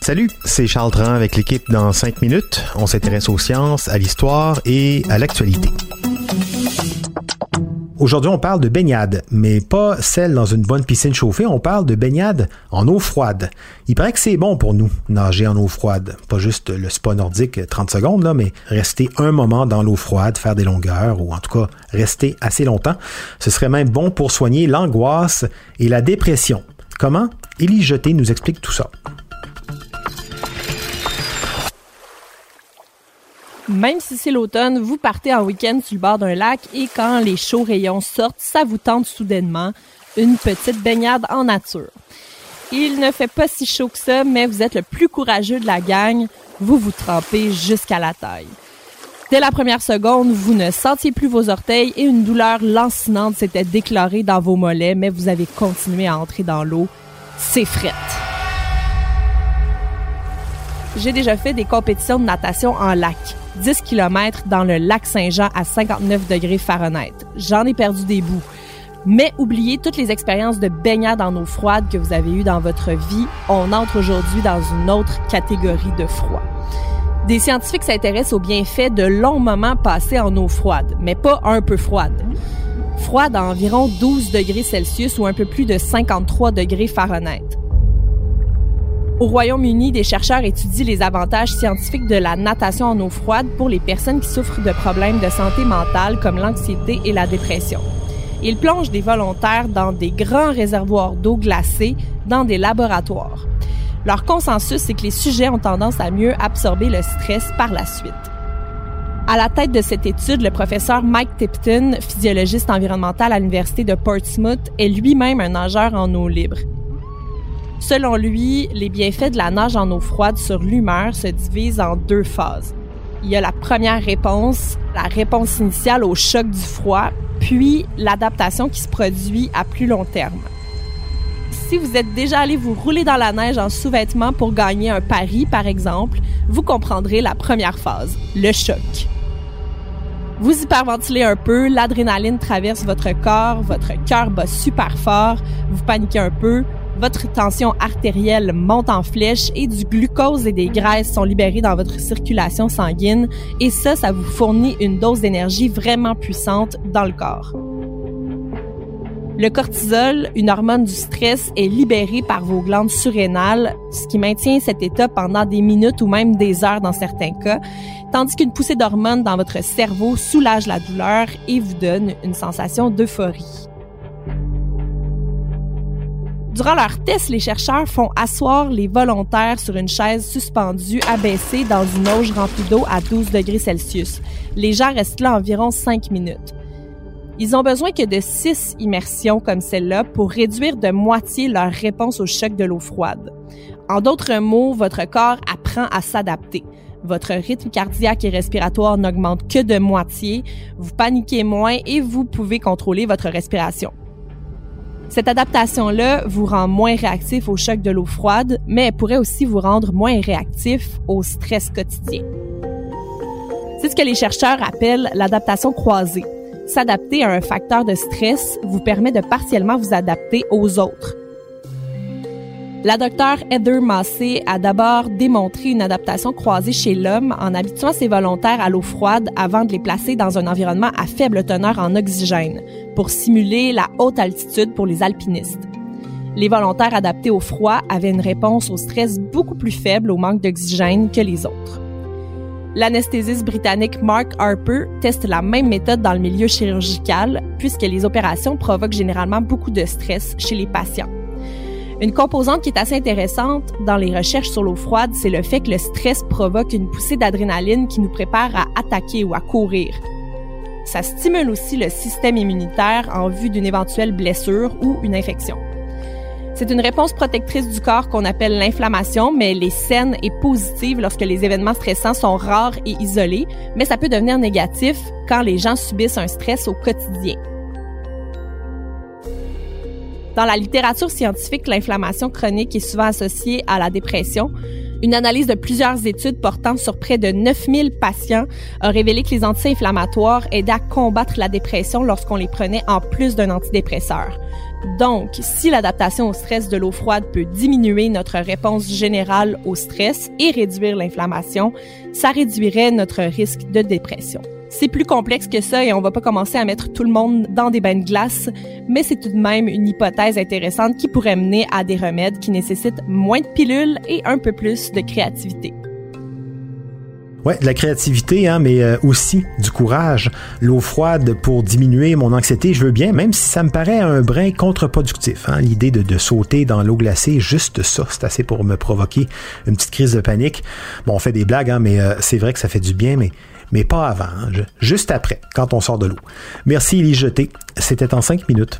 Salut, c'est Charles Tran avec l'équipe dans 5 minutes. On s'intéresse aux sciences, à l'histoire et à l'actualité. Aujourd'hui, on parle de baignade, mais pas celle dans une bonne piscine chauffée, on parle de baignade en eau froide. Il paraît que c'est bon pour nous, nager en eau froide. Pas juste le spa nordique 30 secondes, là, mais rester un moment dans l'eau froide, faire des longueurs, ou en tout cas rester assez longtemps. Ce serait même bon pour soigner l'angoisse et la dépression. Comment? Élie Jeté nous explique tout ça. Même si c'est l'automne, vous partez en week-end sur le bord d'un lac et quand les chauds rayons sortent, ça vous tente soudainement une petite baignade en nature. Il ne fait pas si chaud que ça, mais vous êtes le plus courageux de la gang. Vous vous trempez jusqu'à la taille. Dès la première seconde, vous ne sentiez plus vos orteils et une douleur lancinante s'était déclarée dans vos mollets, mais vous avez continué à entrer dans l'eau. C'est frette. J'ai déjà fait des compétitions de natation en lac. 10 km dans le lac Saint-Jean à 59 degrés Fahrenheit. J'en ai perdu des bouts. Mais oubliez toutes les expériences de baignade en eau froide que vous avez eues dans votre vie. On entre aujourd'hui dans une autre catégorie de froid. Des scientifiques s'intéressent aux bienfaits de longs moments passés en eau froide, mais pas un peu froide. Froide à environ 12 degrés Celsius ou un peu plus de 53 degrés Fahrenheit. Au Royaume-Uni, des chercheurs étudient les avantages scientifiques de la natation en eau froide pour les personnes qui souffrent de problèmes de santé mentale comme l'anxiété et la dépression. Ils plongent des volontaires dans des grands réservoirs d'eau glacée dans des laboratoires. Leur consensus, c'est que les sujets ont tendance à mieux absorber le stress par la suite. À la tête de cette étude, le professeur Mike Tipton, physiologiste environnemental à l'Université de Portsmouth, est lui-même un nageur en eau libre. Selon lui, les bienfaits de la nage en eau froide sur l'humeur se divisent en deux phases. Il y a la première réponse, la réponse initiale au choc du froid, puis l'adaptation qui se produit à plus long terme si vous êtes déjà allé vous rouler dans la neige en sous-vêtements pour gagner un pari, par exemple, vous comprendrez la première phase, le choc. Vous hyperventilez un peu, l'adrénaline traverse votre corps, votre cœur bat super fort, vous paniquez un peu, votre tension artérielle monte en flèche et du glucose et des graisses sont libérés dans votre circulation sanguine et ça, ça vous fournit une dose d'énergie vraiment puissante dans le corps. Le cortisol, une hormone du stress, est libéré par vos glandes surrénales, ce qui maintient cet état pendant des minutes ou même des heures dans certains cas, tandis qu'une poussée d'hormones dans votre cerveau soulage la douleur et vous donne une sensation d'euphorie. Durant leur test, les chercheurs font asseoir les volontaires sur une chaise suspendue abaissée dans une auge remplie d'eau à 12 degrés Celsius. Les gens restent là environ 5 minutes. Ils ont besoin que de six immersions comme celle-là pour réduire de moitié leur réponse au choc de l'eau froide. En d'autres mots, votre corps apprend à s'adapter. Votre rythme cardiaque et respiratoire n'augmente que de moitié, vous paniquez moins et vous pouvez contrôler votre respiration. Cette adaptation-là vous rend moins réactif au choc de l'eau froide, mais elle pourrait aussi vous rendre moins réactif au stress quotidien. C'est ce que les chercheurs appellent l'adaptation croisée. S'adapter à un facteur de stress vous permet de partiellement vous adapter aux autres. La docteure Heather Massey a d'abord démontré une adaptation croisée chez l'homme en habituant ses volontaires à l'eau froide avant de les placer dans un environnement à faible teneur en oxygène pour simuler la haute altitude pour les alpinistes. Les volontaires adaptés au froid avaient une réponse au stress beaucoup plus faible au manque d'oxygène que les autres. L'anesthésiste britannique Mark Harper teste la même méthode dans le milieu chirurgical, puisque les opérations provoquent généralement beaucoup de stress chez les patients. Une composante qui est assez intéressante dans les recherches sur l'eau froide, c'est le fait que le stress provoque une poussée d'adrénaline qui nous prépare à attaquer ou à courir. Ça stimule aussi le système immunitaire en vue d'une éventuelle blessure ou une infection. C'est une réponse protectrice du corps qu'on appelle l'inflammation, mais elle est saine et positive lorsque les événements stressants sont rares et isolés, mais ça peut devenir négatif quand les gens subissent un stress au quotidien. Dans la littérature scientifique, l'inflammation chronique est souvent associée à la dépression. Une analyse de plusieurs études portant sur près de 9000 patients a révélé que les anti-inflammatoires aidaient à combattre la dépression lorsqu'on les prenait en plus d'un antidépresseur. Donc, si l'adaptation au stress de l'eau froide peut diminuer notre réponse générale au stress et réduire l'inflammation, ça réduirait notre risque de dépression. C'est plus complexe que ça et on va pas commencer à mettre tout le monde dans des bains de glace, mais c'est tout de même une hypothèse intéressante qui pourrait mener à des remèdes qui nécessitent moins de pilules et un peu plus de créativité. Ouais, de la créativité, hein, mais euh, aussi du courage. L'eau froide pour diminuer mon anxiété, je veux bien, même si ça me paraît un brin contre-productif. Hein, L'idée de, sauter dans l'eau glacée, juste ça, c'est assez pour me provoquer une petite crise de panique. Bon, on fait des blagues, hein, mais euh, c'est vrai que ça fait du bien, mais mais pas avant, hein, juste après, quand on sort de l'eau. Merci Elie c'était en cinq minutes.